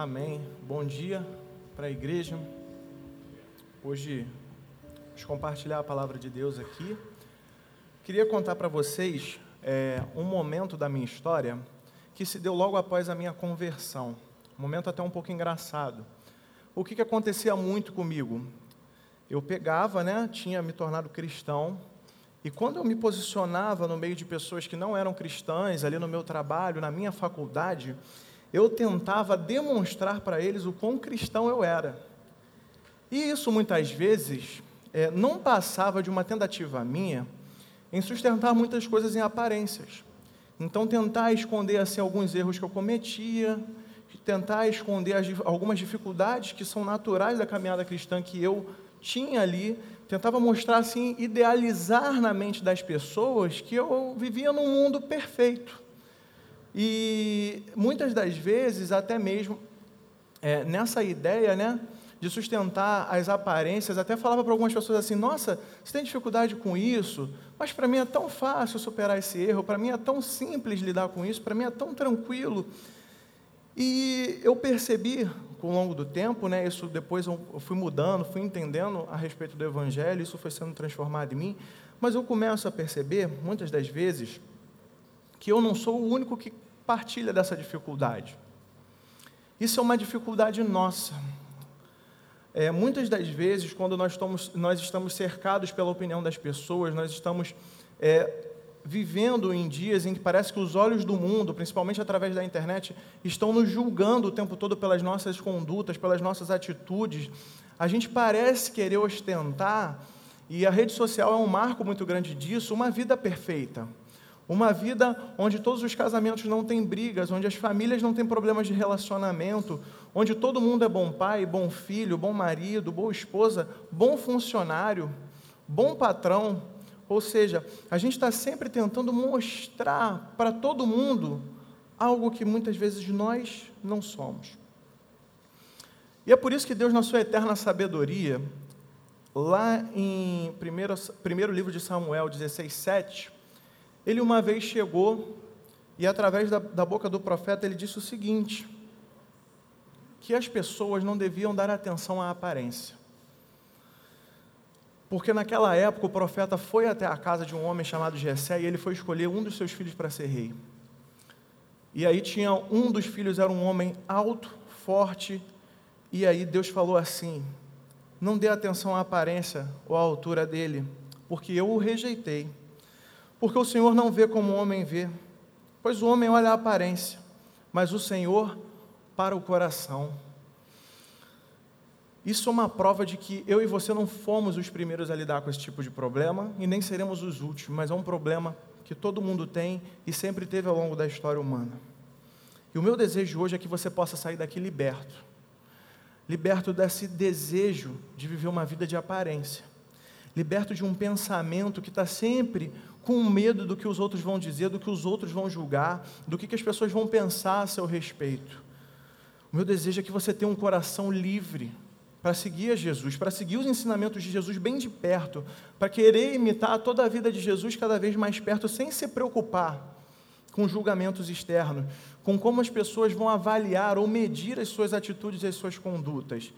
Amém. Bom dia para a igreja. Hoje vamos compartilhar a palavra de Deus aqui. Queria contar para vocês é, um momento da minha história que se deu logo após a minha conversão. Um momento até um pouco engraçado. O que, que acontecia muito comigo? Eu pegava, né, tinha me tornado cristão, e quando eu me posicionava no meio de pessoas que não eram cristãs, ali no meu trabalho, na minha faculdade, eu tentava demonstrar para eles o quão cristão eu era. E isso muitas vezes é, não passava de uma tentativa minha em sustentar muitas coisas em aparências. Então, tentar esconder assim, alguns erros que eu cometia, tentar esconder as, algumas dificuldades que são naturais da caminhada cristã que eu tinha ali, tentava mostrar assim, idealizar na mente das pessoas que eu vivia num mundo perfeito. E muitas das vezes, até mesmo é, nessa ideia, né, de sustentar as aparências, até falava para algumas pessoas assim: Nossa, você tem dificuldade com isso, mas para mim é tão fácil superar esse erro, para mim é tão simples lidar com isso, para mim é tão tranquilo. E eu percebi, com o longo do tempo, né, isso depois eu fui mudando, fui entendendo a respeito do Evangelho, isso foi sendo transformado em mim, mas eu começo a perceber, muitas das vezes, que eu não sou o único que partilha dessa dificuldade. Isso é uma dificuldade nossa. É, muitas das vezes, quando nós estamos, nós estamos cercados pela opinião das pessoas, nós estamos é, vivendo em dias em que parece que os olhos do mundo, principalmente através da internet, estão nos julgando o tempo todo pelas nossas condutas, pelas nossas atitudes. A gente parece querer ostentar, e a rede social é um marco muito grande disso, uma vida perfeita. Uma vida onde todos os casamentos não têm brigas, onde as famílias não têm problemas de relacionamento, onde todo mundo é bom pai, bom filho, bom marido, boa esposa, bom funcionário, bom patrão. Ou seja, a gente está sempre tentando mostrar para todo mundo algo que muitas vezes nós não somos. E é por isso que Deus, na sua eterna sabedoria, lá em primeiro, primeiro livro de Samuel 16, 7, ele uma vez chegou e, através da, da boca do profeta, ele disse o seguinte: que as pessoas não deviam dar atenção à aparência. Porque naquela época o profeta foi até a casa de um homem chamado Jessé e ele foi escolher um dos seus filhos para ser rei. E aí tinha um dos filhos era um homem alto, forte, e aí Deus falou assim: Não dê atenção à aparência ou à altura dele, porque eu o rejeitei. Porque o Senhor não vê como o homem vê, pois o homem olha a aparência, mas o Senhor para o coração. Isso é uma prova de que eu e você não fomos os primeiros a lidar com esse tipo de problema e nem seremos os últimos, mas é um problema que todo mundo tem e sempre teve ao longo da história humana. E o meu desejo hoje é que você possa sair daqui liberto liberto desse desejo de viver uma vida de aparência, liberto de um pensamento que está sempre com medo do que os outros vão dizer, do que os outros vão julgar, do que, as pessoas vão pensar a seu respeito. O meu desejo é que você tenha um coração livre para seguir a Jesus, para seguir os ensinamentos de Jesus bem de perto, para querer imitar toda a vida de Jesus cada vez mais perto, sem se preocupar com julgamentos externos, com como as pessoas vão avaliar ou medir as suas atitudes e as suas condutas.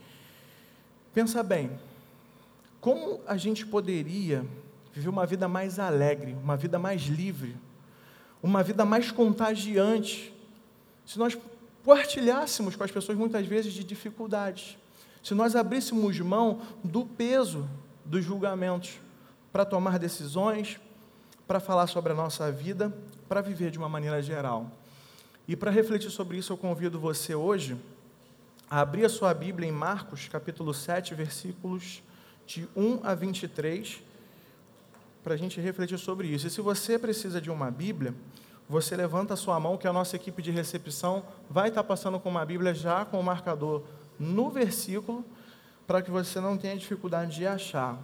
Pensa bem, como a gente poderia viver uma vida mais alegre, uma vida mais livre, uma vida mais contagiante, se nós partilhássemos com as pessoas muitas vezes de dificuldades, se nós abríssemos mão do peso dos julgamentos para tomar decisões, para falar sobre a nossa vida, para viver de uma maneira geral. E para refletir sobre isso, eu convido você hoje a abrir a sua Bíblia em Marcos, capítulo 7, versículos de 1 a 23 para a gente refletir sobre isso. E se você precisa de uma Bíblia, você levanta a sua mão, que a nossa equipe de recepção vai estar passando com uma Bíblia já com o marcador no versículo, para que você não tenha dificuldade de achar.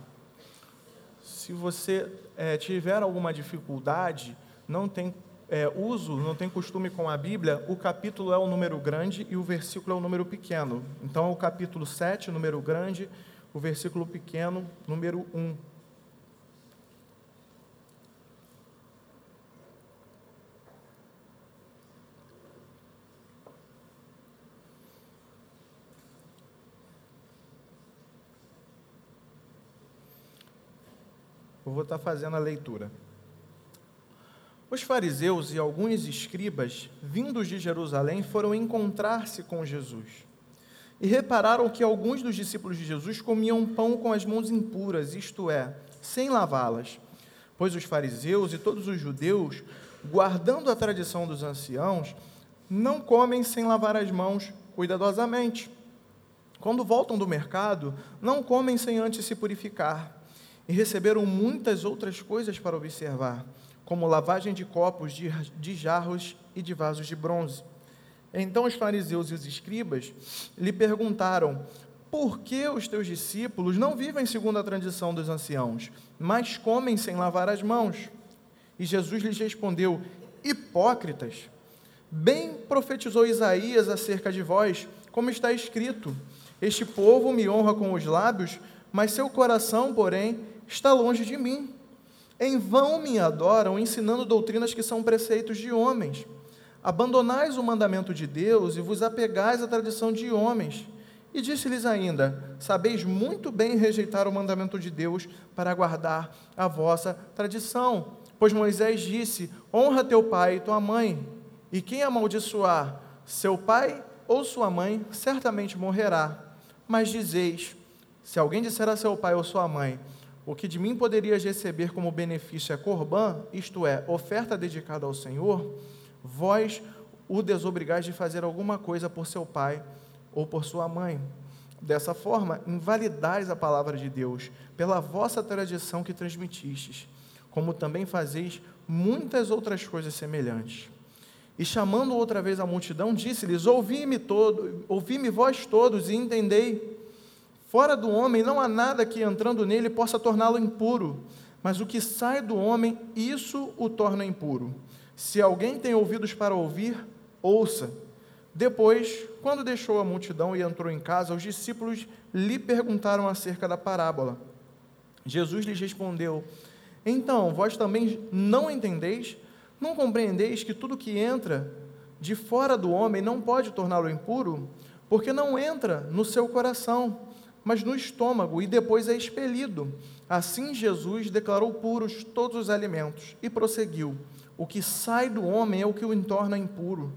Se você é, tiver alguma dificuldade, não tem é, uso, não tem costume com a Bíblia, o capítulo é o número grande e o versículo é o número pequeno. Então, é o capítulo 7, número grande, o versículo pequeno, número 1. Estar fazendo a leitura. Os fariseus e alguns escribas, vindos de Jerusalém, foram encontrar-se com Jesus. E repararam que alguns dos discípulos de Jesus comiam pão com as mãos impuras, isto é, sem lavá-las. Pois os fariseus e todos os judeus, guardando a tradição dos anciãos, não comem sem lavar as mãos cuidadosamente. Quando voltam do mercado, não comem sem antes se purificar. E receberam muitas outras coisas para observar, como lavagem de copos, de, de jarros e de vasos de bronze. Então os fariseus e os escribas lhe perguntaram: Por que os teus discípulos não vivem segundo a tradição dos anciãos, mas comem sem lavar as mãos? E Jesus lhes respondeu: Hipócritas! Bem profetizou Isaías acerca de vós, como está escrito: Este povo me honra com os lábios, mas seu coração, porém, está longe de mim. Em vão me adoram, ensinando doutrinas que são preceitos de homens. Abandonais o mandamento de Deus e vos apegais à tradição de homens. E disse-lhes ainda: Sabeis muito bem rejeitar o mandamento de Deus para guardar a vossa tradição. Pois Moisés disse: Honra teu pai e tua mãe e quem amaldiçoar seu pai ou sua mãe, certamente morrerá. Mas dizeis: se alguém disser a seu pai ou sua mãe, o que de mim poderias receber como benefício é corbã, isto é, oferta dedicada ao Senhor, vós o desobrigais de fazer alguma coisa por seu pai ou por sua mãe. Dessa forma, invalidais a palavra de Deus pela vossa tradição que transmitistes, como também fazeis muitas outras coisas semelhantes. E chamando outra vez a multidão, disse-lhes: Ouvi-me todo, ouvi-me vós todos e entendei. Fora do homem não há nada que entrando nele possa torná-lo impuro, mas o que sai do homem, isso o torna impuro. Se alguém tem ouvidos para ouvir, ouça. Depois, quando deixou a multidão e entrou em casa, os discípulos lhe perguntaram acerca da parábola. Jesus lhes respondeu: Então, vós também não entendeis? Não compreendeis que tudo que entra de fora do homem não pode torná-lo impuro? Porque não entra no seu coração, mas no estômago e depois é expelido. Assim Jesus declarou puros todos os alimentos e prosseguiu: O que sai do homem é o que o torna impuro,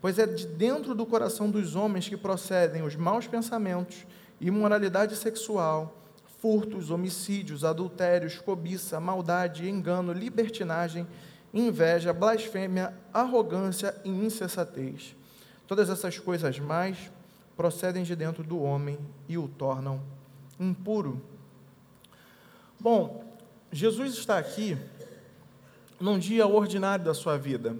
pois é de dentro do coração dos homens que procedem os maus pensamentos, imoralidade sexual, furtos, homicídios, adultérios, cobiça, maldade, engano, libertinagem inveja, blasfêmia, arrogância e insensatez. Todas essas coisas mais procedem de dentro do homem e o tornam impuro. Bom, Jesus está aqui num dia ordinário da sua vida.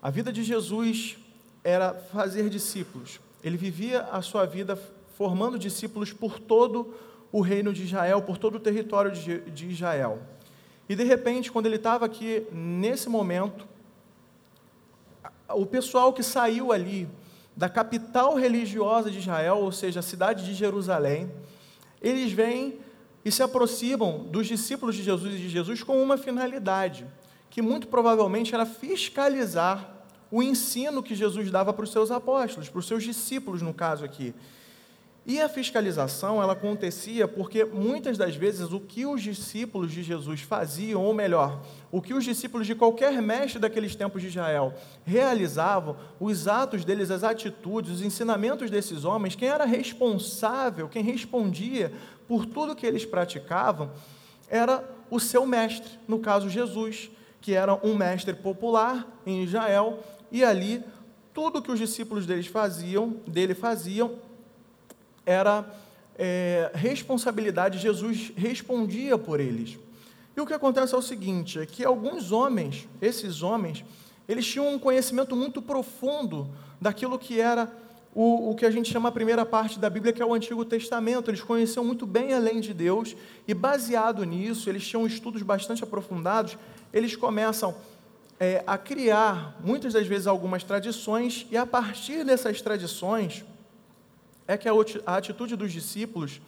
A vida de Jesus era fazer discípulos. Ele vivia a sua vida formando discípulos por todo o reino de Israel, por todo o território de Israel. E de repente, quando ele estava aqui, nesse momento, o pessoal que saiu ali da capital religiosa de Israel, ou seja, a cidade de Jerusalém, eles vêm e se aproximam dos discípulos de Jesus e de Jesus com uma finalidade, que muito provavelmente era fiscalizar o ensino que Jesus dava para os seus apóstolos, para os seus discípulos, no caso aqui. E a fiscalização, ela acontecia porque muitas das vezes o que os discípulos de Jesus faziam, ou melhor, o que os discípulos de qualquer mestre daqueles tempos de Israel realizavam, os atos deles, as atitudes, os ensinamentos desses homens, quem era responsável, quem respondia por tudo que eles praticavam, era o seu mestre, no caso Jesus, que era um mestre popular em Israel, e ali tudo que os discípulos deles faziam, dele faziam, era é, responsabilidade, Jesus respondia por eles. E o que acontece é o seguinte: é que alguns homens, esses homens, eles tinham um conhecimento muito profundo daquilo que era o, o, que a gente chama a primeira parte da Bíblia, que é o Antigo Testamento. Eles conheciam muito bem a lei de Deus, e baseado nisso, eles tinham estudos bastante aprofundados, eles começam é, a criar, muitas das vezes, algumas tradições, e a partir dessas tradições, é que a atitude dos discípulos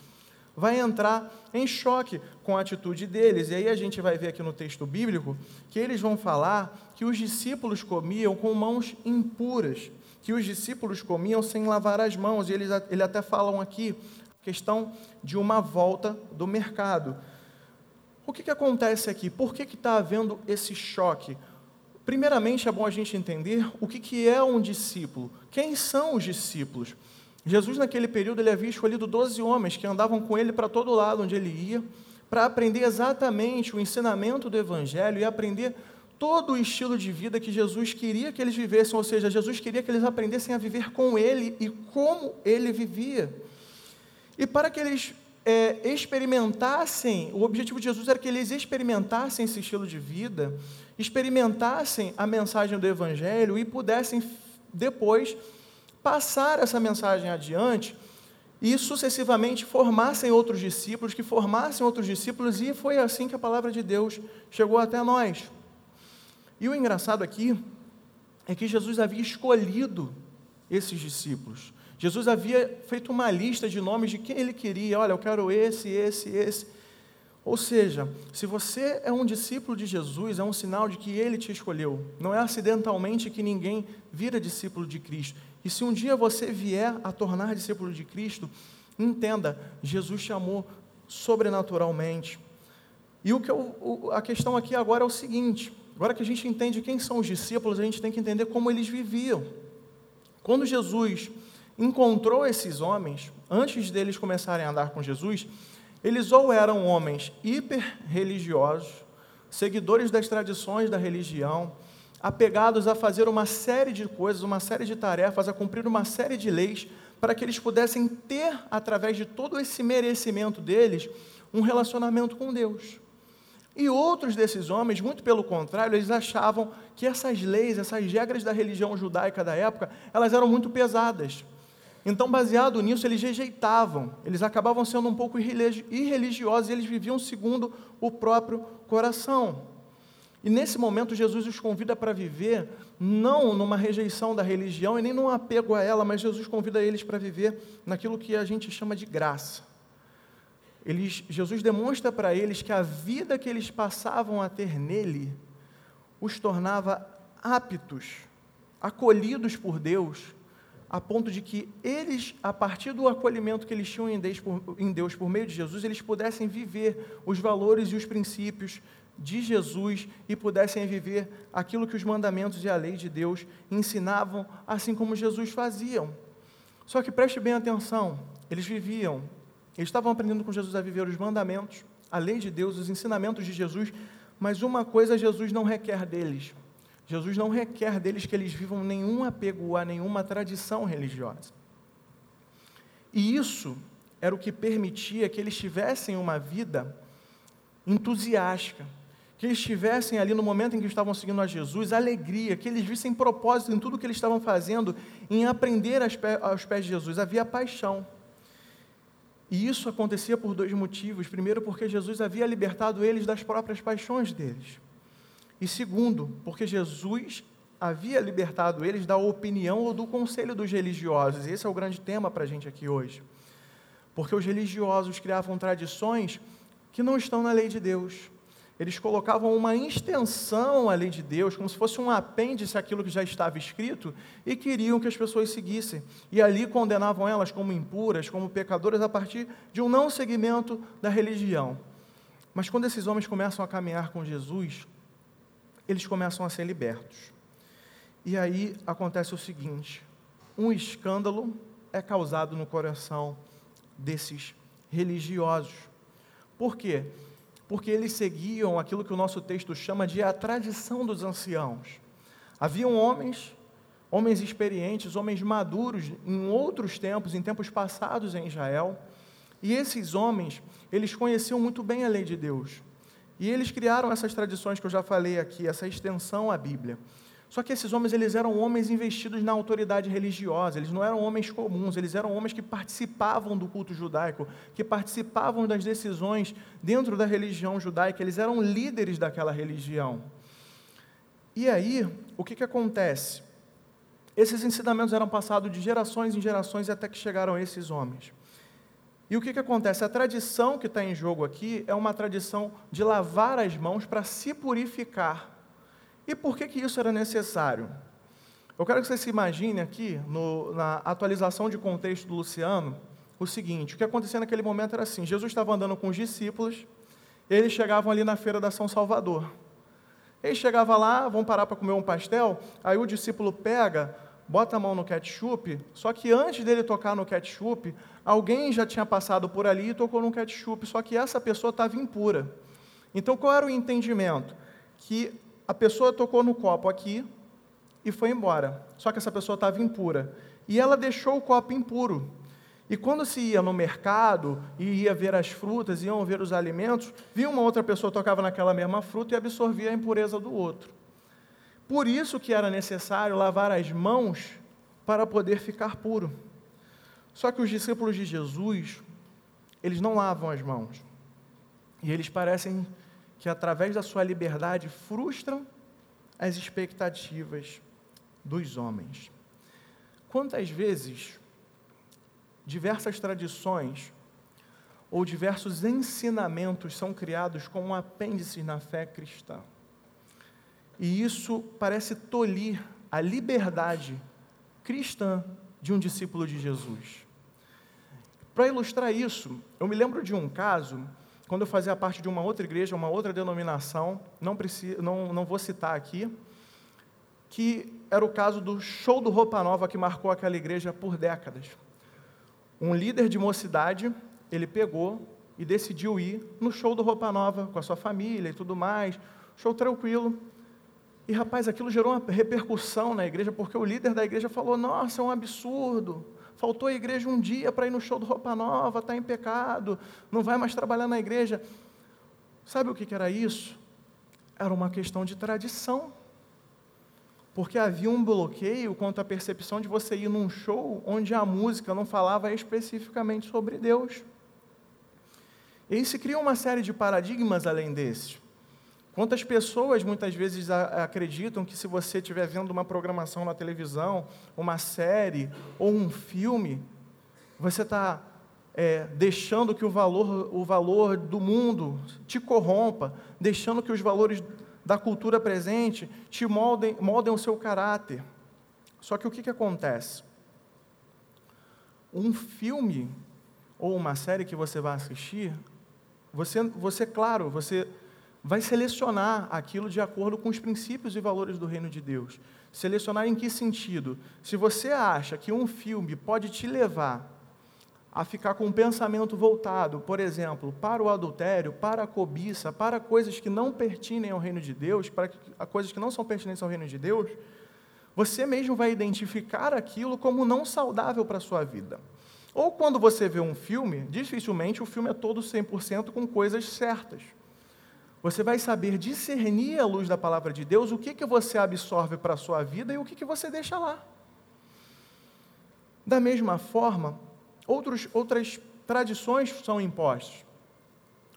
vai entrar em choque com a atitude deles. E aí a gente vai ver aqui no texto bíblico que eles vão falar que os discípulos comiam com mãos impuras, que os discípulos comiam sem lavar as mãos. E eles, eles até falam aqui questão de uma volta do mercado. o que, que acontece aqui? Por que está havendo esse choque? Primeiramente, é bom a gente entender o que, que é um discípulo. Quem são os discípulos? Jesus, naquele período, ele havia escolhido 12 homens que andavam com ele para todo lado onde ele ia, para aprender exatamente o ensinamento do Evangelho e aprender todo o estilo de vida que Jesus queria que eles vivessem, ou seja, Jesus queria que eles aprendessem a viver com Ele e como Ele vivia. E para que eles é, experimentassem, o objetivo de Jesus era que eles experimentassem esse estilo de vida, experimentassem a mensagem do Evangelho e pudessem depois passar essa mensagem adiante e sucessivamente formassem outros discípulos, que formassem outros discípulos, e foi assim que a palavra de Deus chegou até nós. E o engraçado aqui é que Jesus havia escolhido esses discípulos. Jesus havia feito uma lista de nomes de quem ele queria. Olha, eu quero esse, esse, esse. Ou seja, se você é um discípulo de Jesus, é um sinal de que ele te escolheu. Não é acidentalmente que ninguém vira discípulo de Cristo. E se um dia você vier a tornar discípulo de Cristo, entenda, Jesus te amou sobrenaturalmente. E o que eu, a questão aqui agora é o seguinte: agora que a gente entende quem são os discípulos, a gente tem que entender como eles viviam. Quando Jesus encontrou esses homens, antes deles começarem a andar com Jesus, eles ou eram homens hiper religiosos, seguidores das tradições da religião, apegados a fazer uma série de coisas, uma série de tarefas, a cumprir uma série de leis, para que eles pudessem ter, através de todo esse merecimento deles, um relacionamento com Deus. E outros desses homens, muito pelo contrário, eles achavam que essas leis, essas regras da religião judaica da época, elas eram muito pesadas. Então, baseado nisso, eles rejeitavam, eles acabavam sendo um pouco irreligiosos e eles viviam segundo o próprio coração. E nesse momento, Jesus os convida para viver não numa rejeição da religião e nem num apego a ela, mas Jesus convida eles para viver naquilo que a gente chama de graça. Eles, Jesus demonstra para eles que a vida que eles passavam a ter nele os tornava aptos, acolhidos por Deus a ponto de que eles, a partir do acolhimento que eles tinham em Deus, por, em Deus por meio de Jesus, eles pudessem viver os valores e os princípios de Jesus e pudessem viver aquilo que os mandamentos e a lei de Deus ensinavam, assim como Jesus faziam. Só que preste bem atenção, eles viviam, eles estavam aprendendo com Jesus a viver os mandamentos, a lei de Deus, os ensinamentos de Jesus, mas uma coisa Jesus não requer deles, Jesus não requer deles que eles vivam nenhum apego a nenhuma tradição religiosa. E isso era o que permitia que eles tivessem uma vida entusiástica, que eles tivessem ali no momento em que estavam seguindo a Jesus, alegria, que eles vissem propósito em tudo que eles estavam fazendo, em aprender aos pés de Jesus. Havia paixão. E isso acontecia por dois motivos. Primeiro, porque Jesus havia libertado eles das próprias paixões deles. E segundo, porque Jesus havia libertado eles da opinião ou do conselho dos religiosos. E esse é o grande tema para a gente aqui hoje. Porque os religiosos criavam tradições que não estão na lei de Deus. Eles colocavam uma extensão à lei de Deus, como se fosse um apêndice àquilo que já estava escrito, e queriam que as pessoas seguissem. E ali condenavam elas como impuras, como pecadoras, a partir de um não seguimento da religião. Mas quando esses homens começam a caminhar com Jesus, eles começam a ser libertos. E aí acontece o seguinte: um escândalo é causado no coração desses religiosos. Por quê? Porque eles seguiam aquilo que o nosso texto chama de a tradição dos anciãos. Haviam homens, homens experientes, homens maduros em outros tempos, em tempos passados em Israel, e esses homens, eles conheciam muito bem a lei de Deus. E eles criaram essas tradições que eu já falei aqui, essa extensão à Bíblia. Só que esses homens, eles eram homens investidos na autoridade religiosa, eles não eram homens comuns, eles eram homens que participavam do culto judaico, que participavam das decisões dentro da religião judaica, eles eram líderes daquela religião. E aí, o que, que acontece? Esses ensinamentos eram passados de gerações em gerações até que chegaram esses homens. E o que, que acontece? A tradição que está em jogo aqui é uma tradição de lavar as mãos para se purificar. E por que, que isso era necessário? Eu quero que você se imagine aqui, no, na atualização de contexto do Luciano, o seguinte: o que acontecia naquele momento era assim: Jesus estava andando com os discípulos, Eles chegavam ali na feira da São Salvador. Eles chegavam lá, vão parar para comer um pastel, aí o discípulo pega, bota a mão no ketchup, só que antes dele tocar no ketchup, alguém já tinha passado por ali e tocou no ketchup, só que essa pessoa estava impura. Então qual era o entendimento? Que a pessoa tocou no copo aqui e foi embora, só que essa pessoa estava impura. E ela deixou o copo impuro. E quando se ia no mercado e ia ver as frutas, iam ver os alimentos, via uma outra pessoa tocava naquela mesma fruta e absorvia a impureza do outro. Por isso que era necessário lavar as mãos para poder ficar puro. Só que os discípulos de Jesus, eles não lavam as mãos. E eles parecem que através da sua liberdade frustram as expectativas dos homens. Quantas vezes diversas tradições ou diversos ensinamentos são criados como um apêndice na fé cristã. E isso parece tolir a liberdade cristã de um discípulo de Jesus. Para ilustrar isso, eu me lembro de um caso, quando eu fazia parte de uma outra igreja, uma outra denominação, não, preciso, não, não vou citar aqui, que era o caso do show do Roupa Nova que marcou aquela igreja por décadas um líder de mocidade, ele pegou e decidiu ir no show do Roupa Nova com a sua família e tudo mais, show tranquilo. E rapaz, aquilo gerou uma repercussão na igreja, porque o líder da igreja falou: Nossa, é um absurdo. Faltou a igreja um dia para ir no show do Roupa Nova, está em pecado, não vai mais trabalhar na igreja. Sabe o que era isso? Era uma questão de tradição porque havia um bloqueio quanto à percepção de você ir num show onde a música não falava especificamente sobre Deus. E aí se cria uma série de paradigmas além desses. Quantas pessoas muitas vezes acreditam que se você estiver vendo uma programação na televisão, uma série ou um filme, você está é, deixando que o valor, o valor do mundo te corrompa, deixando que os valores da cultura presente te moldem, moldem o seu caráter. Só que o que, que acontece? Um filme ou uma série que você vai assistir, você, você, claro, você vai selecionar aquilo de acordo com os princípios e valores do reino de Deus. Selecionar em que sentido? Se você acha que um filme pode te levar a ficar com um pensamento voltado, por exemplo, para o adultério, para a cobiça, para coisas que não pertinem ao reino de Deus, para coisas que não são pertinentes ao reino de Deus, você mesmo vai identificar aquilo como não saudável para a sua vida. Ou quando você vê um filme, dificilmente o filme é todo 100% com coisas certas. Você vai saber discernir à luz da palavra de Deus o que, que você absorve para a sua vida e o que, que você deixa lá. Da mesma forma, outros, outras tradições são impostas.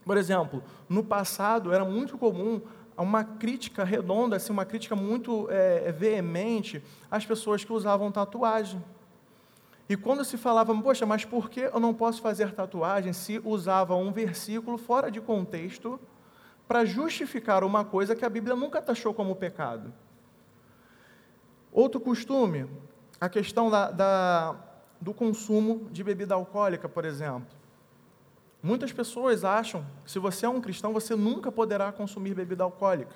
Por exemplo, no passado era muito comum uma crítica redonda, assim, uma crítica muito é, veemente às pessoas que usavam tatuagem. E quando se falava, poxa, mas por que eu não posso fazer tatuagem se usava um versículo fora de contexto para justificar uma coisa que a Bíblia nunca taxou como pecado? Outro costume, a questão da, da do consumo de bebida alcoólica, por exemplo. Muitas pessoas acham que se você é um cristão, você nunca poderá consumir bebida alcoólica.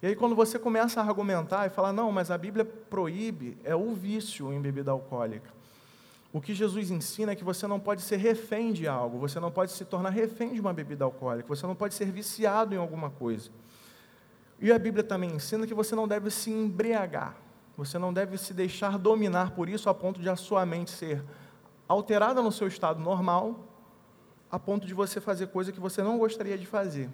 E aí, quando você começa a argumentar e falar, não, mas a Bíblia proíbe, é o vício em bebida alcoólica. O que Jesus ensina é que você não pode ser refém de algo, você não pode se tornar refém de uma bebida alcoólica, você não pode ser viciado em alguma coisa. E a Bíblia também ensina que você não deve se embriagar. Você não deve se deixar dominar por isso a ponto de a sua mente ser alterada no seu estado normal, a ponto de você fazer coisa que você não gostaria de fazer.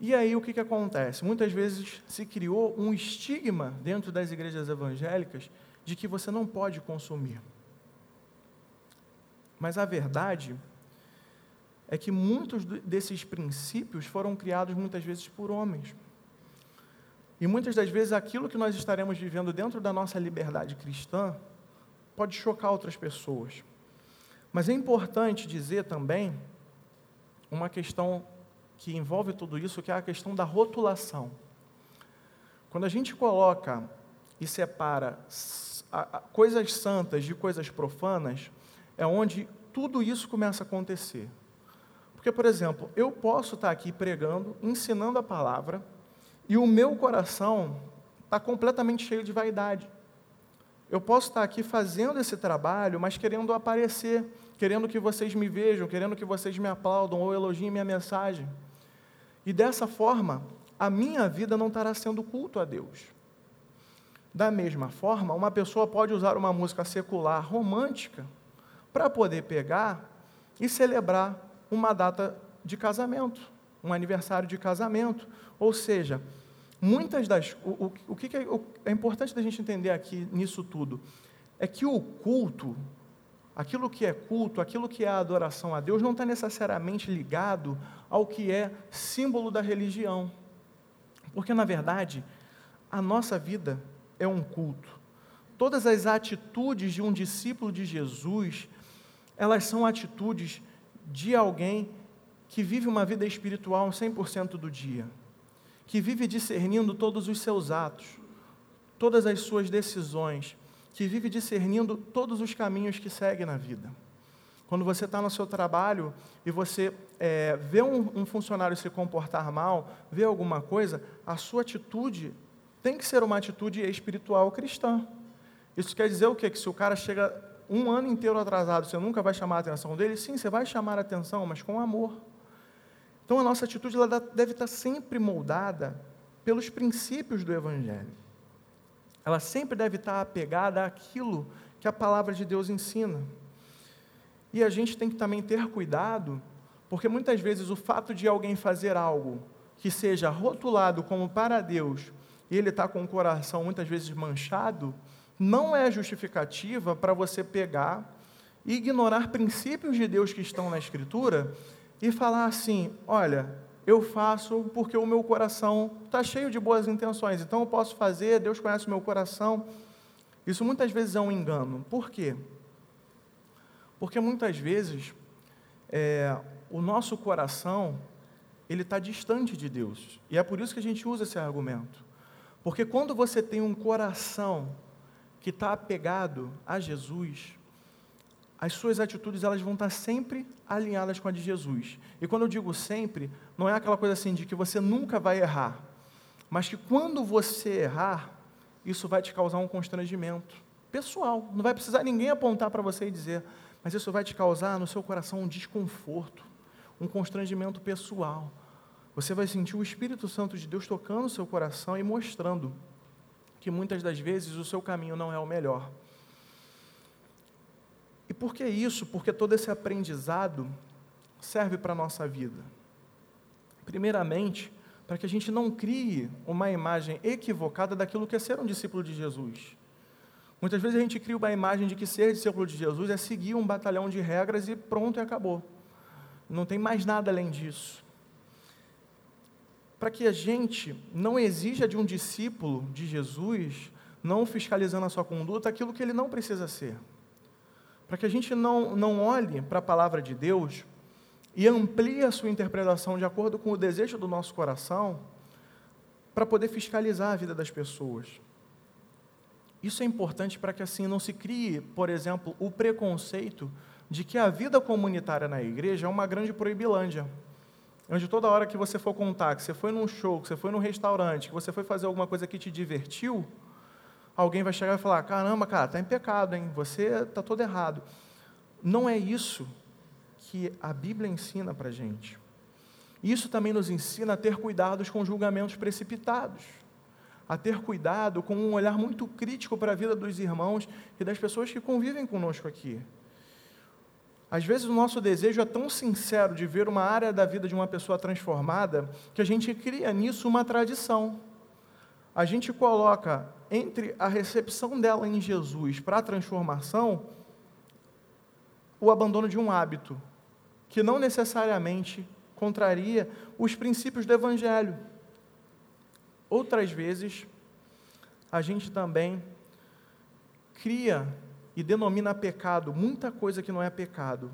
E aí o que, que acontece? Muitas vezes se criou um estigma dentro das igrejas evangélicas de que você não pode consumir. Mas a verdade é que muitos desses princípios foram criados muitas vezes por homens. E muitas das vezes aquilo que nós estaremos vivendo dentro da nossa liberdade cristã pode chocar outras pessoas. Mas é importante dizer também uma questão que envolve tudo isso, que é a questão da rotulação. Quando a gente coloca e separa coisas santas de coisas profanas, é onde tudo isso começa a acontecer. Porque, por exemplo, eu posso estar aqui pregando, ensinando a palavra, e o meu coração está completamente cheio de vaidade. Eu posso estar aqui fazendo esse trabalho, mas querendo aparecer, querendo que vocês me vejam, querendo que vocês me aplaudam ou elogiem minha mensagem. E dessa forma, a minha vida não estará sendo culto a Deus. Da mesma forma, uma pessoa pode usar uma música secular romântica para poder pegar e celebrar uma data de casamento, um aniversário de casamento. Ou seja, muitas das. O, o, o que é, o, é importante da gente entender aqui nisso tudo? É que o culto, aquilo que é culto, aquilo que é adoração a Deus, não está necessariamente ligado ao que é símbolo da religião. Porque, na verdade, a nossa vida é um culto. Todas as atitudes de um discípulo de Jesus, elas são atitudes de alguém que vive uma vida espiritual 100% do dia, que vive discernindo todos os seus atos, todas as suas decisões, que vive discernindo todos os caminhos que segue na vida. Quando você está no seu trabalho e você é, vê um, um funcionário se comportar mal, vê alguma coisa, a sua atitude tem que ser uma atitude espiritual cristã. Isso quer dizer o quê? Que se o cara chega um ano inteiro atrasado, você nunca vai chamar a atenção dele? Sim, você vai chamar a atenção, mas com amor. Então a nossa atitude ela deve estar sempre moldada pelos princípios do Evangelho. Ela sempre deve estar apegada àquilo que a palavra de Deus ensina. E a gente tem que também ter cuidado, porque muitas vezes o fato de alguém fazer algo que seja rotulado como para Deus, e ele está com o coração muitas vezes manchado, não é justificativa para você pegar e ignorar princípios de Deus que estão na Escritura e falar assim: olha, eu faço porque o meu coração está cheio de boas intenções, então eu posso fazer, Deus conhece o meu coração. Isso muitas vezes é um engano. Por quê? Porque muitas vezes é, o nosso coração ele está distante de Deus. E é por isso que a gente usa esse argumento. Porque quando você tem um coração que está apegado a Jesus, as suas atitudes elas vão estar tá sempre alinhadas com a de Jesus. E quando eu digo sempre, não é aquela coisa assim de que você nunca vai errar, mas que quando você errar, isso vai te causar um constrangimento pessoal. Não vai precisar ninguém apontar para você e dizer, mas isso vai te causar no seu coração um desconforto, um constrangimento pessoal. Você vai sentir o Espírito Santo de Deus tocando o seu coração e mostrando que muitas das vezes o seu caminho não é o melhor. E por que isso? Porque todo esse aprendizado serve para a nossa vida. Primeiramente, para que a gente não crie uma imagem equivocada daquilo que é ser um discípulo de Jesus. Muitas vezes a gente cria uma imagem de que ser discípulo de Jesus é seguir um batalhão de regras e pronto e acabou. Não tem mais nada além disso para que a gente não exija de um discípulo de Jesus, não fiscalizando a sua conduta, aquilo que ele não precisa ser. Para que a gente não, não olhe para a palavra de Deus e amplie a sua interpretação de acordo com o desejo do nosso coração, para poder fiscalizar a vida das pessoas. Isso é importante para que assim não se crie, por exemplo, o preconceito de que a vida comunitária na igreja é uma grande proibilândia onde toda hora que você for contar que você foi num show, que você foi num restaurante, que você foi fazer alguma coisa que te divertiu, alguém vai chegar e falar: caramba, cara, está em pecado, hein? Você está todo errado. Não é isso que a Bíblia ensina para a gente. Isso também nos ensina a ter cuidados com julgamentos precipitados, a ter cuidado com um olhar muito crítico para a vida dos irmãos e das pessoas que convivem conosco aqui. Às vezes o nosso desejo é tão sincero de ver uma área da vida de uma pessoa transformada que a gente cria nisso uma tradição. A gente coloca entre a recepção dela em Jesus para a transformação o abandono de um hábito que não necessariamente contraria os princípios do Evangelho. Outras vezes, a gente também cria e denomina pecado muita coisa que não é pecado.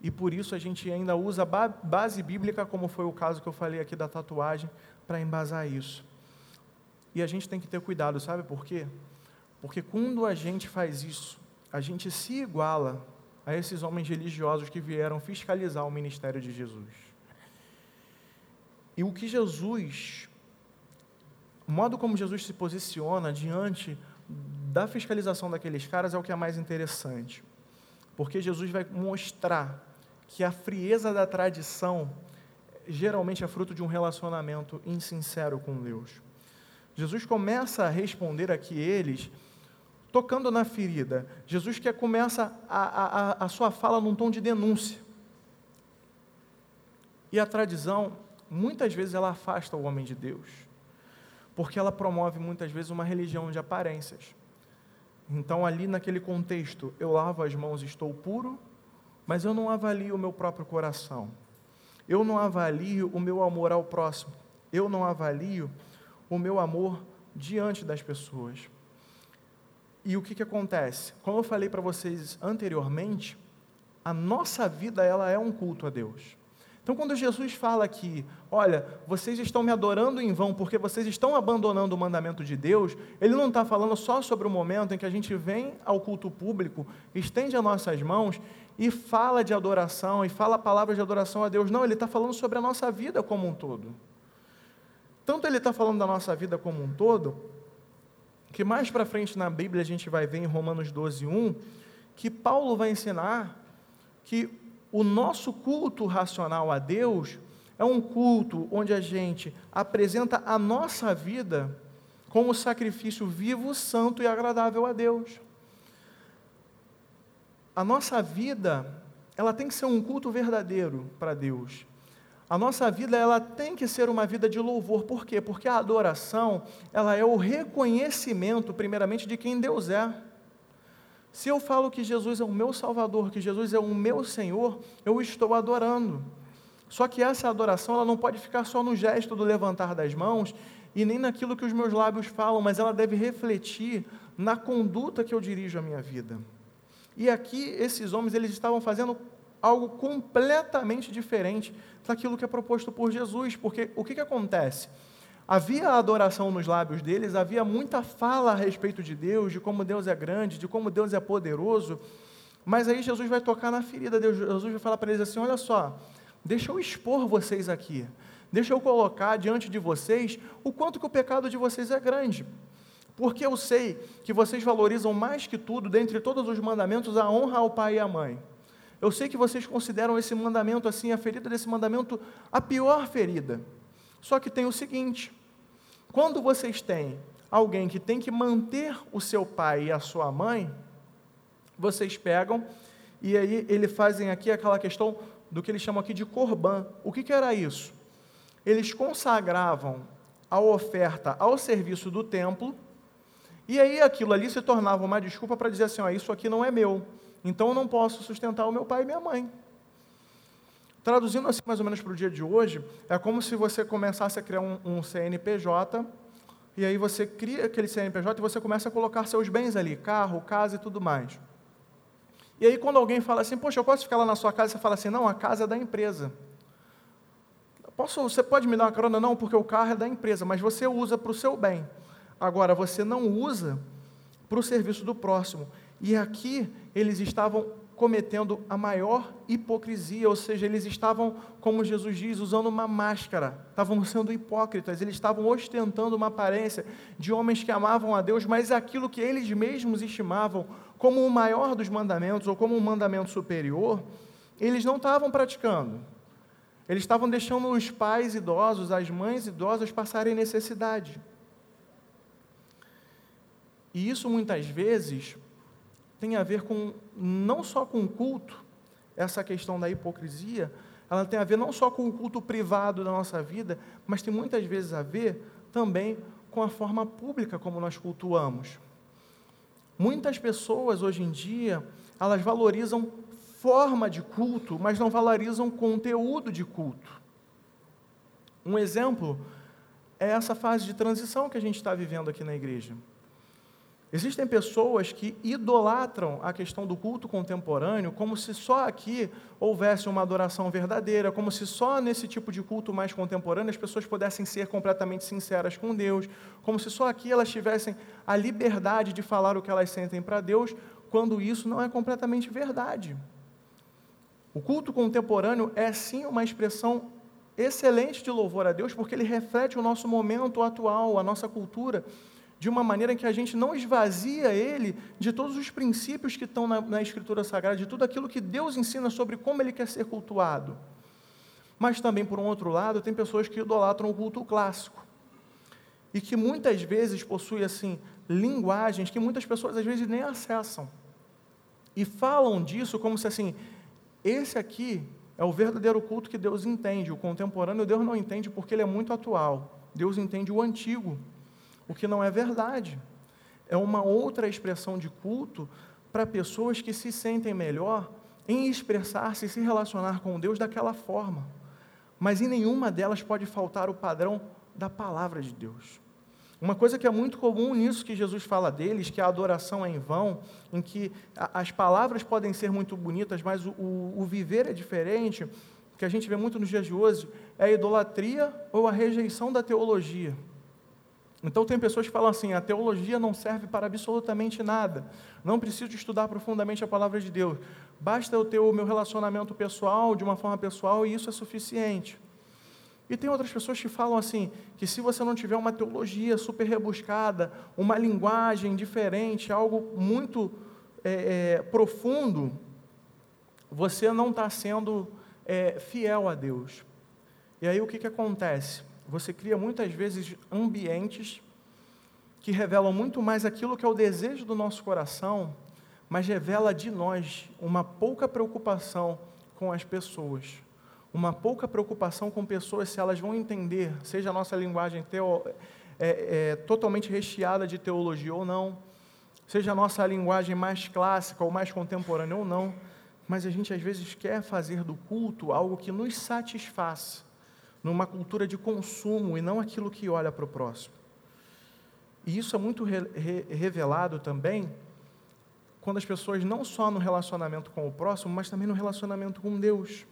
E por isso a gente ainda usa base bíblica, como foi o caso que eu falei aqui da tatuagem, para embasar isso. E a gente tem que ter cuidado, sabe por quê? Porque quando a gente faz isso, a gente se iguala a esses homens religiosos que vieram fiscalizar o ministério de Jesus. E o que Jesus, o modo como Jesus se posiciona diante da fiscalização daqueles caras é o que é mais interessante. Porque Jesus vai mostrar que a frieza da tradição geralmente é fruto de um relacionamento insincero com Deus. Jesus começa a responder aqui eles tocando na ferida. Jesus que começa a, a, a sua fala num tom de denúncia. E a tradição, muitas vezes, ela afasta o homem de Deus, porque ela promove muitas vezes uma religião de aparências. Então, ali naquele contexto, eu lavo as mãos e estou puro, mas eu não avalio o meu próprio coração. Eu não avalio o meu amor ao próximo. Eu não avalio o meu amor diante das pessoas. E o que, que acontece? Como eu falei para vocês anteriormente, a nossa vida ela é um culto a Deus. Então, quando Jesus fala aqui, olha, vocês estão me adorando em vão porque vocês estão abandonando o mandamento de Deus, ele não está falando só sobre o momento em que a gente vem ao culto público, estende as nossas mãos e fala de adoração e fala palavras de adoração a Deus. Não, ele está falando sobre a nossa vida como um todo. Tanto ele está falando da nossa vida como um todo, que mais para frente na Bíblia a gente vai ver em Romanos 12, 1, que Paulo vai ensinar que o nosso culto racional a Deus é um culto onde a gente apresenta a nossa vida como sacrifício vivo, santo e agradável a Deus. A nossa vida, ela tem que ser um culto verdadeiro para Deus. A nossa vida ela tem que ser uma vida de louvor. Por quê? Porque a adoração, ela é o reconhecimento, primeiramente, de quem Deus é. Se eu falo que Jesus é o meu Salvador, que Jesus é o meu Senhor, eu estou adorando. Só que essa adoração ela não pode ficar só no gesto do levantar das mãos e nem naquilo que os meus lábios falam, mas ela deve refletir na conduta que eu dirijo a minha vida. E aqui esses homens eles estavam fazendo algo completamente diferente daquilo que é proposto por Jesus, porque o que, que acontece? Havia adoração nos lábios deles, havia muita fala a respeito de Deus, de como Deus é grande, de como Deus é poderoso, mas aí Jesus vai tocar na ferida, Deus, Jesus vai falar para eles assim: olha só, deixa eu expor vocês aqui, deixa eu colocar diante de vocês o quanto que o pecado de vocês é grande. Porque eu sei que vocês valorizam mais que tudo, dentre todos os mandamentos, a honra ao pai e à mãe. Eu sei que vocês consideram esse mandamento assim, a ferida desse mandamento, a pior ferida. Só que tem o seguinte: quando vocês têm alguém que tem que manter o seu pai e a sua mãe, vocês pegam e aí eles fazem aqui aquela questão do que eles chamam aqui de corban. O que, que era isso? Eles consagravam a oferta ao serviço do templo, e aí aquilo ali se tornava uma desculpa para dizer assim: ó, isso aqui não é meu. Então eu não posso sustentar o meu pai e minha mãe. Traduzindo assim mais ou menos para o dia de hoje, é como se você começasse a criar um, um CNPJ, e aí você cria aquele CNPJ e você começa a colocar seus bens ali, carro, casa e tudo mais. E aí quando alguém fala assim, poxa, eu posso ficar lá na sua casa, você fala assim, não, a casa é da empresa. Posso, você pode me dar uma carona? Não, porque o carro é da empresa, mas você usa para o seu bem. Agora, você não usa para o serviço do próximo. E aqui eles estavam cometendo a maior hipocrisia, ou seja, eles estavam, como Jesus diz, usando uma máscara, estavam sendo hipócritas, eles estavam ostentando uma aparência de homens que amavam a Deus, mas aquilo que eles mesmos estimavam como o maior dos mandamentos ou como um mandamento superior, eles não estavam praticando. Eles estavam deixando os pais idosos, as mães idosas passarem necessidade. E isso muitas vezes tem a ver com não só com o culto, essa questão da hipocrisia, ela tem a ver não só com o culto privado da nossa vida, mas tem muitas vezes a ver também com a forma pública como nós cultuamos. Muitas pessoas hoje em dia, elas valorizam forma de culto, mas não valorizam conteúdo de culto. Um exemplo é essa fase de transição que a gente está vivendo aqui na igreja. Existem pessoas que idolatram a questão do culto contemporâneo como se só aqui houvesse uma adoração verdadeira, como se só nesse tipo de culto mais contemporâneo as pessoas pudessem ser completamente sinceras com Deus, como se só aqui elas tivessem a liberdade de falar o que elas sentem para Deus, quando isso não é completamente verdade. O culto contemporâneo é sim uma expressão excelente de louvor a Deus, porque ele reflete o nosso momento atual, a nossa cultura, de uma maneira que a gente não esvazia ele de todos os princípios que estão na, na Escritura Sagrada, de tudo aquilo que Deus ensina sobre como ele quer ser cultuado. Mas também, por um outro lado, tem pessoas que idolatram o culto clássico. E que muitas vezes possuem, assim, linguagens que muitas pessoas às vezes nem acessam. E falam disso como se assim, esse aqui é o verdadeiro culto que Deus entende. O contemporâneo Deus não entende porque ele é muito atual. Deus entende o antigo, o que não é verdade. É uma outra expressão de culto para pessoas que se sentem melhor em expressar-se e se relacionar com Deus daquela forma. Mas em nenhuma delas pode faltar o padrão da palavra de Deus. Uma coisa que é muito comum nisso que Jesus fala deles, que a adoração é em vão, em que as palavras podem ser muito bonitas, mas o, o, viver é diferente, que a gente vê muito nos dias de hoje, é a idolatria ou a rejeição da teologia. Então tem pessoas que falam assim: a teologia não serve para absolutamente nada. Não preciso estudar profundamente a palavra de Deus. Basta eu ter o meu relacionamento pessoal de uma forma pessoal e isso é suficiente. E tem outras pessoas que falam assim, que se você não tiver uma teologia super rebuscada, uma linguagem diferente, algo muito é, é, profundo, você não está sendo é, fiel a Deus. E aí o que, que acontece? Você cria muitas vezes ambientes que revelam muito mais aquilo que é o desejo do nosso coração, mas revela de nós uma pouca preocupação com as pessoas. Uma pouca preocupação com pessoas se elas vão entender, seja a nossa linguagem teo, é, é, totalmente recheada de teologia ou não, seja a nossa linguagem mais clássica ou mais contemporânea ou não, mas a gente às vezes quer fazer do culto algo que nos satisfaça, numa cultura de consumo e não aquilo que olha para o próximo. E isso é muito re, re, revelado também quando as pessoas não só no relacionamento com o próximo, mas também no relacionamento com Deus.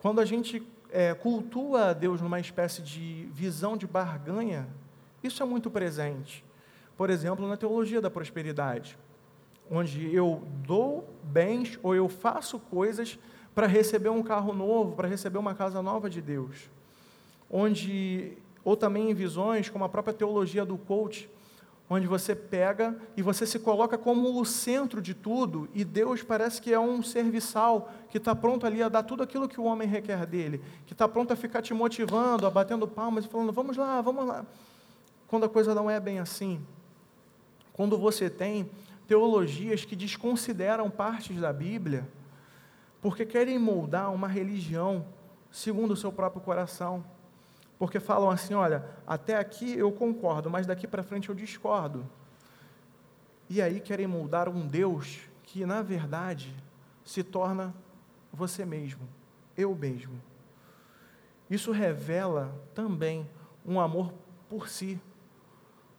Quando a gente é, cultua a Deus numa espécie de visão de barganha, isso é muito presente. Por exemplo, na teologia da prosperidade, onde eu dou bens ou eu faço coisas para receber um carro novo, para receber uma casa nova de Deus. Onde, ou também em visões, como a própria teologia do coach, onde você pega e você se coloca como o centro de tudo, e Deus parece que é um serviçal que está pronto ali a dar tudo aquilo que o homem requer dele, que está pronto a ficar te motivando, a batendo palmas e falando: vamos lá, vamos lá. Quando a coisa não é bem assim. Quando você tem teologias que desconsideram partes da Bíblia, porque querem moldar uma religião segundo o seu próprio coração porque falam assim: olha, até aqui eu concordo, mas daqui para frente eu discordo. E aí querem moldar um Deus que, na verdade, se torna você mesmo, eu mesmo. Isso revela também um amor por si,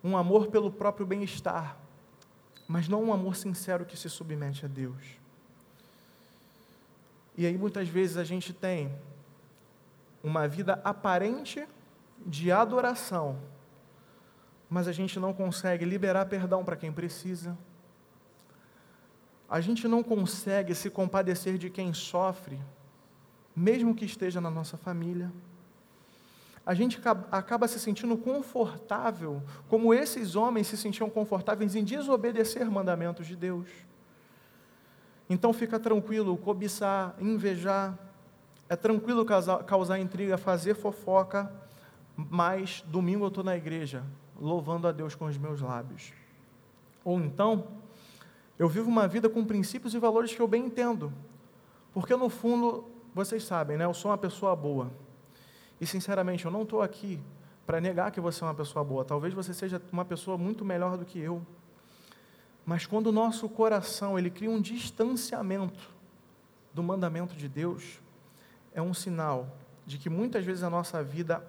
um amor pelo próprio bem-estar, mas não um amor sincero que se submete a Deus. E aí muitas vezes a gente tem uma vida aparente de adoração, mas a gente não consegue liberar perdão para quem precisa. A gente não consegue se compadecer de quem sofre, mesmo que esteja na nossa família. A gente acaba se sentindo confortável, como esses homens se sentiam confortáveis em desobedecer mandamentos de Deus. Então fica tranquilo cobiçar, invejar, é tranquilo causar, intriga, fazer fofoca, mas domingo eu estou na igreja, louvando a Deus com os meus lábios. Ou então, eu vivo uma vida com princípios e valores que eu bem entendo, porque no fundo, vocês sabem, né, eu sou uma pessoa boa. E sinceramente, eu não estou aqui para negar que você é uma pessoa boa. Talvez você seja uma pessoa muito melhor do que eu. Mas quando o nosso coração ele cria um distanciamento do mandamento de Deus, é um sinal de que muitas vezes a nossa vida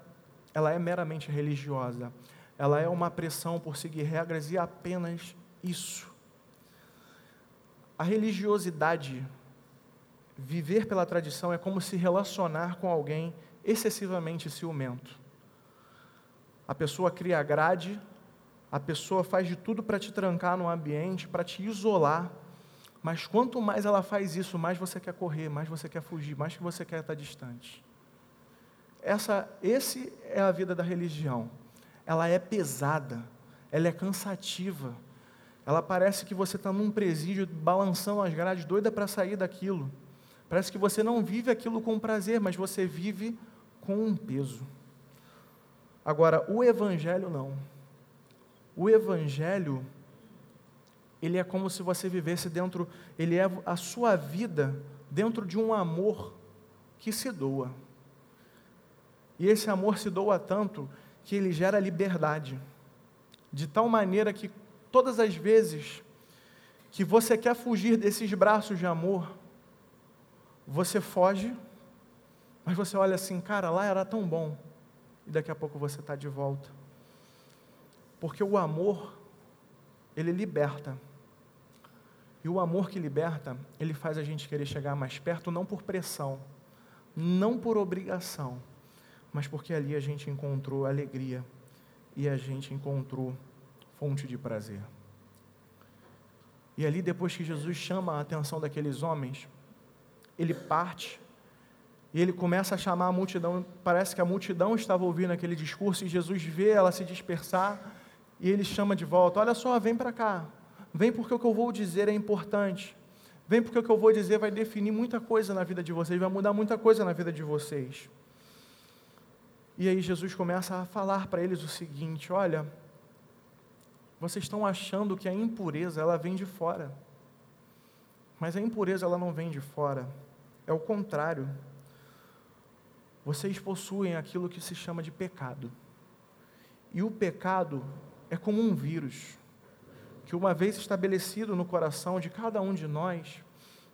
ela é meramente religiosa. Ela é uma pressão por seguir regras e apenas isso. A religiosidade, viver pela tradição, é como se relacionar com alguém excessivamente ciumento. A pessoa cria grade A pessoa faz de tudo para te trancar no ambiente, para te isolar. Mas quanto mais ela faz isso, mais você quer correr, mais você quer fugir, mais que você quer estar distante. Essa, esse é a vida da religião. Ela é pesada, ela é cansativa. Ela parece que você está num presídio balançando as grades, doida para sair daquilo. Parece que você não vive aquilo com prazer, mas você vive com um peso. Agora, o Evangelho não. O Evangelho, ele é como se você vivesse dentro, ele é a sua vida dentro de um amor que se doa. E esse amor se doa tanto que ele gera liberdade, de tal maneira que todas as vezes que você quer fugir desses braços de amor, você foge, mas você olha assim, cara, lá era tão bom, e daqui a pouco você está de volta. Porque o amor, ele liberta. E o amor que liberta, ele faz a gente querer chegar mais perto, não por pressão, não por obrigação, mas porque ali a gente encontrou alegria e a gente encontrou fonte de prazer. E ali, depois que Jesus chama a atenção daqueles homens, ele parte e ele começa a chamar a multidão, parece que a multidão estava ouvindo aquele discurso e Jesus vê ela se dispersar e ele chama de volta: Olha só, vem para cá, vem porque o que eu vou dizer é importante, vem porque o que eu vou dizer vai definir muita coisa na vida de vocês, vai mudar muita coisa na vida de vocês. E aí Jesus começa a falar para eles o seguinte: Olha, vocês estão achando que a impureza ela vem de fora, mas a impureza ela não vem de fora, é o contrário. Vocês possuem aquilo que se chama de pecado. E o pecado é como um vírus, que uma vez estabelecido no coração de cada um de nós,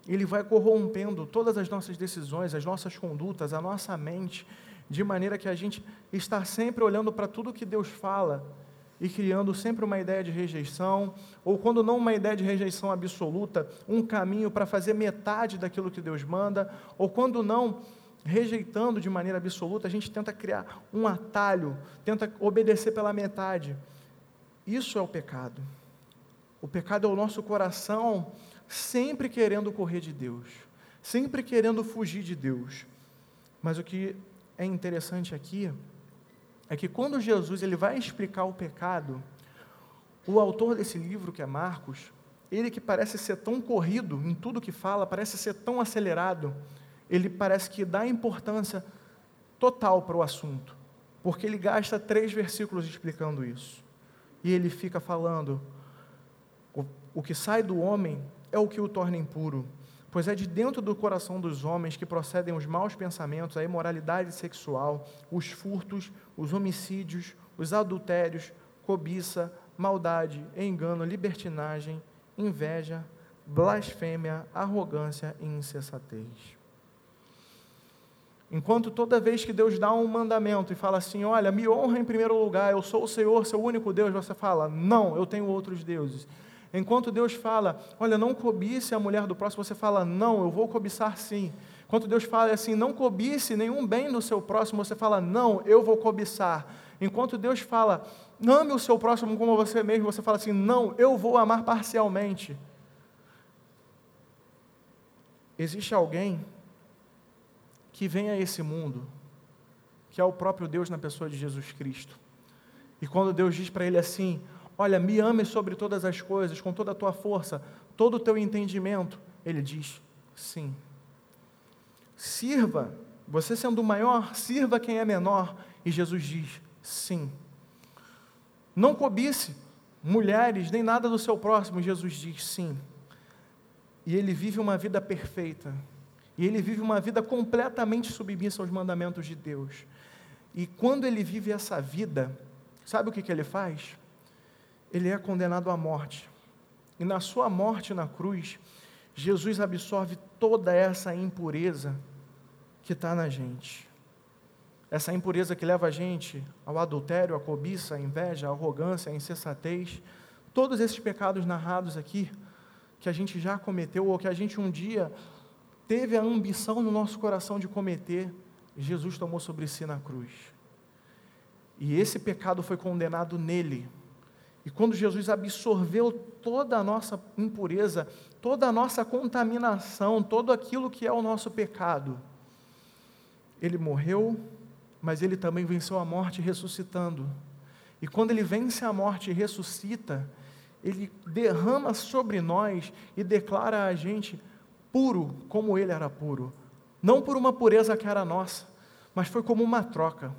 ele vai corrompendo todas as nossas decisões, as nossas condutas, a nossa mente, de maneira que a gente está sempre olhando para tudo que Deus fala e criando sempre uma ideia de rejeição, ou quando não uma ideia de rejeição absoluta, um caminho para fazer metade daquilo que Deus manda, ou quando não, rejeitando de maneira absoluta, a gente tenta criar um atalho, tenta obedecer pela metade. Isso é o pecado. O pecado é o nosso coração sempre querendo correr de Deus, sempre querendo fugir de Deus. Mas o que é interessante aqui é que quando Jesus ele vai explicar o pecado, o autor desse livro, que é Marcos, ele que parece ser tão corrido em tudo que fala, parece ser tão acelerado, ele parece que dá importância total para o assunto, porque ele gasta três versículos explicando isso. E ele fica falando: o, o que sai do homem é o que o torna impuro, pois é de dentro do coração dos homens que procedem os maus pensamentos, a imoralidade sexual, os furtos, os homicídios, os adultérios, cobiça, maldade, engano, libertinagem, inveja, blasfêmia, arrogância e insensatez. Enquanto toda vez que Deus dá um mandamento e fala assim: Olha, me honra em primeiro lugar, eu sou o Senhor, seu único Deus, você fala: Não, eu tenho outros deuses. Enquanto Deus fala: Olha, não cobice a mulher do próximo, você fala: Não, eu vou cobiçar sim. Enquanto Deus fala assim: Não cobice nenhum bem no seu próximo, você fala: Não, eu vou cobiçar. Enquanto Deus fala: Ame o seu próximo como você mesmo, você fala assim: Não, eu vou amar parcialmente. Existe alguém que vem a esse mundo, que é o próprio Deus na pessoa de Jesus Cristo. E quando Deus diz para ele assim: Olha, me ame sobre todas as coisas, com toda a tua força, todo o teu entendimento, ele diz: Sim. Sirva, você sendo o maior, sirva quem é menor. E Jesus diz: Sim. Não cobice mulheres, nem nada do seu próximo. Jesus diz: Sim. E ele vive uma vida perfeita e ele vive uma vida completamente submissa aos mandamentos de Deus. E quando ele vive essa vida, sabe o que, que ele faz? Ele é condenado à morte. E na sua morte na cruz, Jesus absorve toda essa impureza que está na gente. Essa impureza que leva a gente ao adultério, à cobiça, à inveja, à arrogância, à insensatez. Todos esses pecados narrados aqui, que a gente já cometeu ou que a gente um dia teve a ambição no nosso coração de cometer, Jesus tomou sobre si na cruz. E esse pecado foi condenado nele. E quando Jesus absorveu toda a nossa impureza, toda a nossa contaminação, todo aquilo que é o nosso pecado, ele morreu, mas ele também venceu a morte ressuscitando. E quando ele vence a morte e ressuscita, ele derrama sobre nós e declara a gente puro como ele era puro. Não por uma pureza que era nossa, mas foi como uma troca,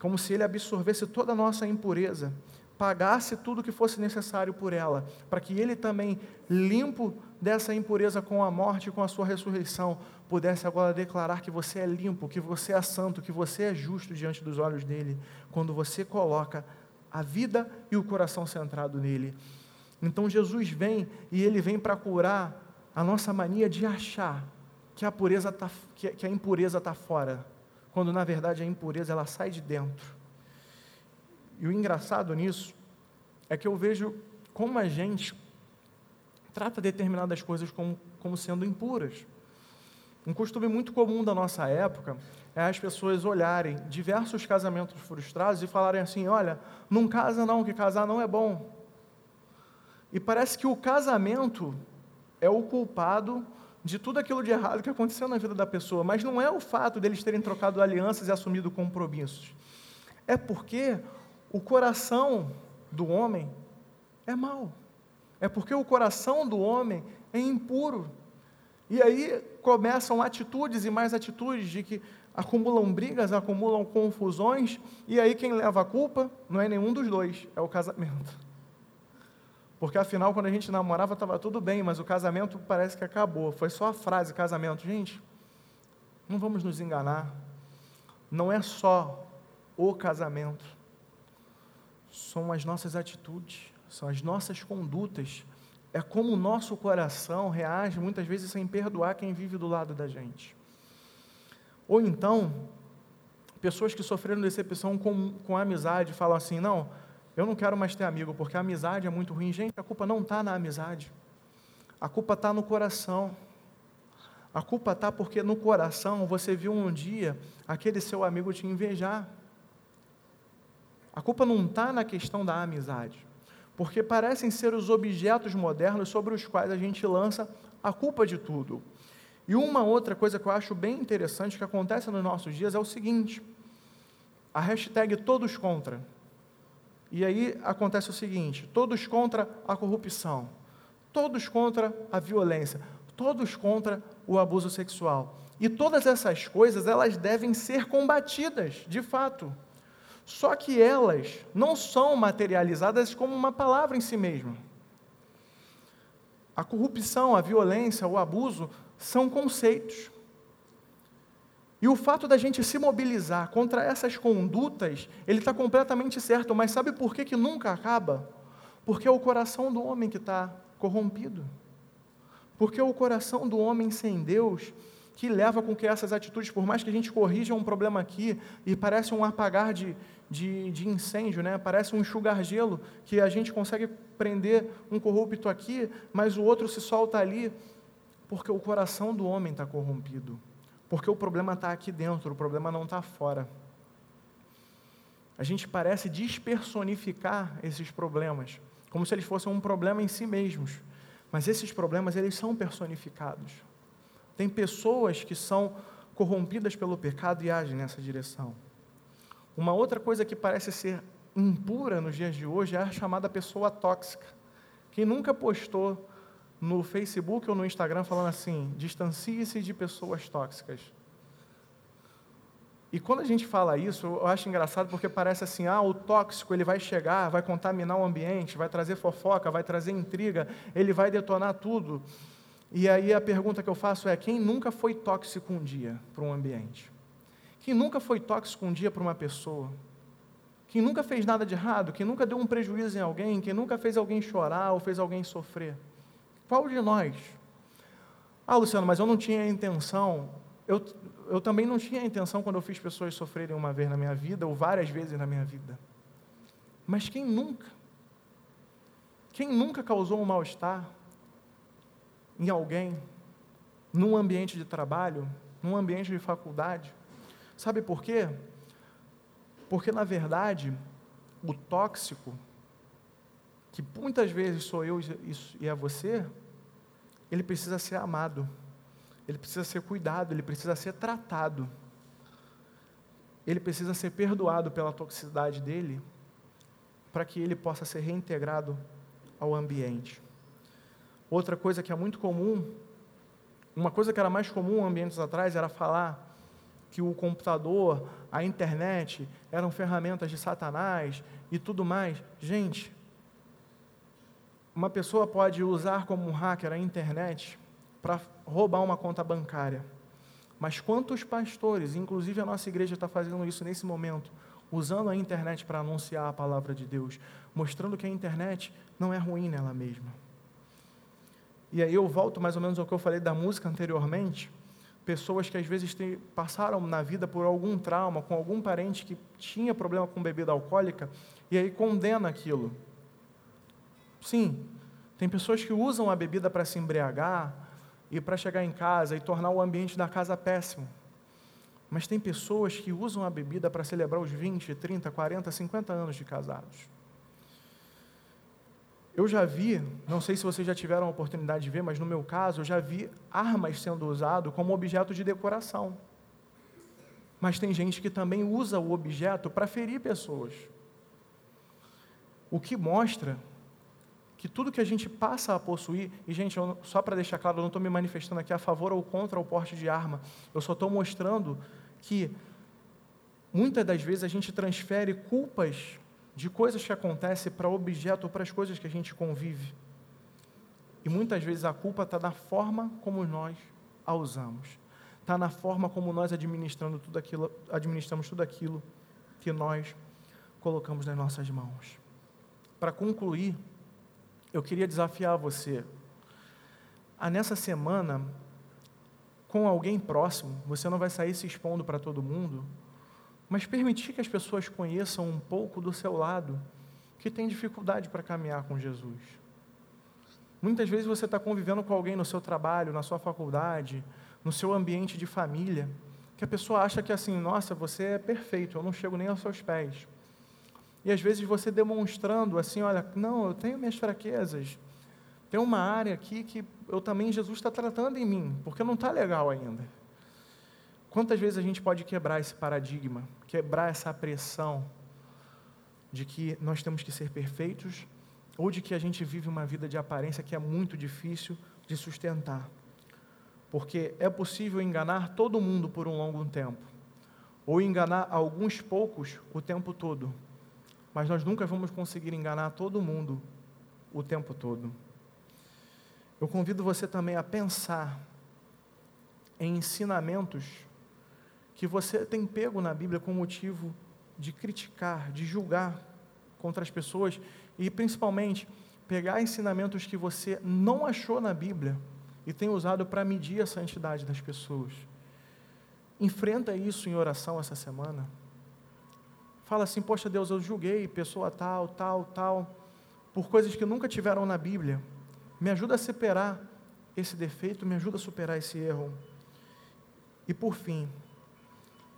como se ele absorvesse toda a nossa impureza pagasse tudo que fosse necessário por ela, para que ele também, limpo dessa impureza com a morte e com a sua ressurreição, pudesse agora declarar que você é limpo, que você é santo, que você é justo diante dos olhos dele, quando você coloca a vida e o coração centrado nele. Então Jesus vem e ele vem para curar a nossa mania de achar que a, pureza tá, que a impureza está fora, quando na verdade a impureza ela sai de dentro. E o engraçado nisso é que eu vejo como a gente trata determinadas coisas como, como sendo impuras. Um costume muito comum da nossa época é as pessoas olharem diversos casamentos frustrados e falarem assim: olha, não casa não, que casar não é bom. E parece que o casamento é o culpado de tudo aquilo de errado que aconteceu na vida da pessoa, mas não é o fato deles terem trocado alianças e assumido compromissos. É porque o coração do homem é mau. É porque o coração do homem é impuro. E aí começam atitudes e mais atitudes de que acumulam brigas, acumulam confusões, e aí quem leva a culpa não é nenhum dos dois, é o casamento. Porque afinal, quando a gente namorava, estava tudo bem, mas o casamento parece que acabou. Foi só a frase casamento. Gente, não vamos nos enganar. Não é só o casamento são as nossas atitudes, são as nossas condutas, é como o nosso coração reage muitas vezes sem perdoar quem vive do lado da gente. Ou então, pessoas que sofreram decepção com, com a amizade falam assim: não, eu não quero mais ter amigo porque a amizade é muito ruim. Gente, a culpa não está na amizade, a culpa está no coração. A culpa está porque no coração você viu um dia aquele seu amigo te invejar. A culpa não está na questão da amizade, porque parecem ser os objetos modernos sobre os quais a gente lança a culpa de tudo. E uma outra coisa que eu acho bem interessante que acontece nos nossos dias é o seguinte: a hashtag todos contra. E aí acontece o seguinte: todos contra a corrupção, todos contra a violência, todos contra o abuso sexual. E todas essas coisas, elas devem ser combatidas, de fato. Só que elas não são materializadas como uma palavra em si mesma. A corrupção, a violência, o abuso são conceitos. E o fato da gente se mobilizar contra essas condutas, ele está completamente certo, mas sabe por que, que nunca acaba? Porque é o coração do homem que está corrompido. Porque é o coração do homem sem Deus que leva com que essas atitudes, por mais que a gente corrija um problema aqui e parece um apagar de, de, de incêndio, né? parece um enxugar gelo, que a gente consegue prender um corrupto aqui, mas o outro se solta ali, porque o coração do homem está corrompido. Porque o problema está aqui dentro, o problema não está fora. A gente parece despersonificar esses problemas, como se eles fossem um problema em si mesmos. Mas esses problemas, eles são personificados. Tem pessoas que são corrompidas pelo pecado e agem nessa direção. Uma outra coisa que parece ser impura nos dias de hoje é a chamada pessoa tóxica. Quem nunca postou no Facebook ou no Instagram falando assim: distancie-se de pessoas tóxicas. E quando a gente fala isso, eu acho engraçado porque parece assim: ah, o tóxico ele vai chegar, vai contaminar o ambiente, vai trazer fofoca, vai trazer intriga, ele vai detonar tudo. E aí a pergunta que eu faço é: quem nunca foi tóxico um dia para um ambiente? Quem nunca foi tóxico um dia para uma pessoa? Quem nunca fez nada de errado? Quem nunca deu um prejuízo em alguém? Quem nunca fez alguém chorar ou fez alguém sofrer? Qual de nós? Ah, Luciano, mas eu não tinha intenção. Eu, eu também não tinha intenção quando eu fiz pessoas sofrerem uma vez na minha vida ou várias vezes na minha vida. Mas quem nunca? Quem nunca causou um mal-estar? em alguém, num ambiente de trabalho, num ambiente de faculdade. Sabe por quê? Porque, na verdade, o tóxico, que muitas vezes sou eu e é você, ele precisa ser amado, ele precisa ser cuidado, ele precisa ser tratado, ele precisa ser perdoado pela toxicidade dele, para que ele possa ser reintegrado ao ambiente. Outra coisa que é muito comum, uma coisa que era mais comum ambientes atrás era falar que o computador, a internet eram ferramentas de Satanás e tudo mais. Gente, uma pessoa pode usar como um hacker a internet para roubar uma conta bancária. Mas quantos pastores, inclusive a nossa igreja está fazendo isso nesse momento, usando a internet para anunciar a palavra de Deus, mostrando que a internet não é ruim nela mesma. E aí eu volto mais ou menos ao que eu falei da música anteriormente. Pessoas que às vezes tem, passaram na vida por algum trauma, com algum parente que tinha problema com bebida alcoólica, e aí condena aquilo. Sim, tem pessoas que usam a bebida para se embriagar e para chegar em casa e tornar o ambiente da casa péssimo. Mas tem pessoas que usam a bebida para celebrar os 20, 30, 40, 50 anos de casados. Eu já vi, não sei se vocês já tiveram a oportunidade de ver, mas no meu caso, eu já vi armas sendo usado como objeto de decoração. Mas tem gente que também usa o objeto para ferir pessoas. O que mostra que tudo que a gente passa a possuir, e gente, eu, só para deixar claro, eu não estou me manifestando aqui a favor ou contra o porte de arma, eu só estou mostrando que muitas das vezes a gente transfere culpas de coisas que acontecem para objeto ou para as coisas que a gente convive. E muitas vezes a culpa está na forma como nós a usamos. Está na forma como nós administrando tudo aquilo, administramos tudo aquilo que nós colocamos nas nossas mãos. Para concluir, eu queria desafiar você a nessa semana, com alguém próximo, você não vai sair se expondo para todo mundo, mas permitir que as pessoas conheçam um pouco do seu lado que tem dificuldade para caminhar com Jesus. Muitas vezes você está convivendo com alguém no seu trabalho, na sua faculdade, no seu ambiente de família, que a pessoa acha que assim, nossa, você é perfeito, eu não chego nem aos seus pés. E às vezes você demonstrando assim, olha, não, eu tenho minhas fraquezas, tem uma área aqui que eu também, Jesus está tratando em mim, porque não está legal ainda. Quantas vezes a gente pode quebrar esse paradigma, quebrar essa pressão de que nós temos que ser perfeitos ou de que a gente vive uma vida de aparência que é muito difícil de sustentar? Porque é possível enganar todo mundo por um longo tempo, ou enganar alguns poucos o tempo todo, mas nós nunca vamos conseguir enganar todo mundo o tempo todo. Eu convido você também a pensar em ensinamentos que você tem pego na Bíblia com motivo de criticar, de julgar contra as pessoas e principalmente pegar ensinamentos que você não achou na Bíblia e tem usado para medir a santidade das pessoas. Enfrenta isso em oração essa semana. Fala assim: Poxa Deus, eu julguei pessoa tal, tal, tal, por coisas que nunca tiveram na Bíblia. Me ajuda a superar esse defeito, me ajuda a superar esse erro. E por fim,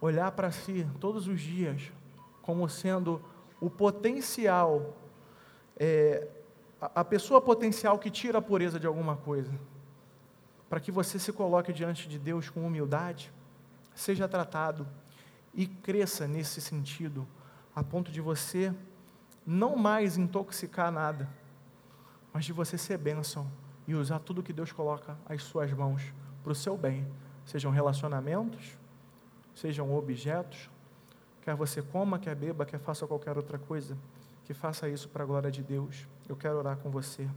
olhar para si todos os dias como sendo o potencial, é, a pessoa potencial que tira a pureza de alguma coisa, para que você se coloque diante de Deus com humildade, seja tratado e cresça nesse sentido, a ponto de você não mais intoxicar nada, mas de você ser bênção e usar tudo que Deus coloca às suas mãos para o seu bem, sejam relacionamentos, sejam objetos, quer você coma, quer beba, quer faça qualquer outra coisa, que faça isso para a glória de Deus. Eu quero orar com você.